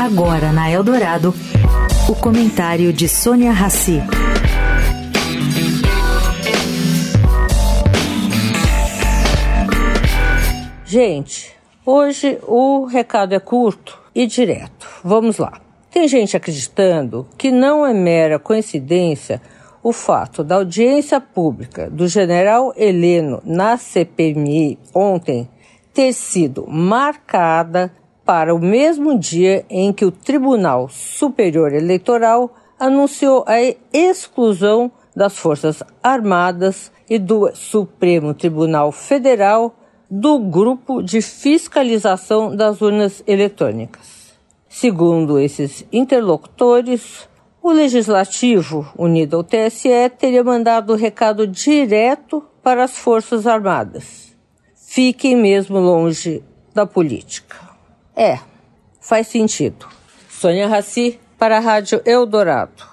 Agora na Eldorado, o comentário de Sônia Rassi. Gente, hoje o recado é curto e direto. Vamos lá. Tem gente acreditando que não é mera coincidência o fato da audiência pública do general Heleno na CPMI ontem ter sido marcada para o mesmo dia em que o Tribunal Superior Eleitoral anunciou a exclusão das Forças Armadas e do Supremo Tribunal Federal do grupo de fiscalização das urnas eletrônicas. Segundo esses interlocutores, o Legislativo, unido ao TSE, teria mandado o recado direto para as Forças Armadas. Fiquem mesmo longe da política. É, faz sentido. Sônia Raci, para a Rádio Eldorado.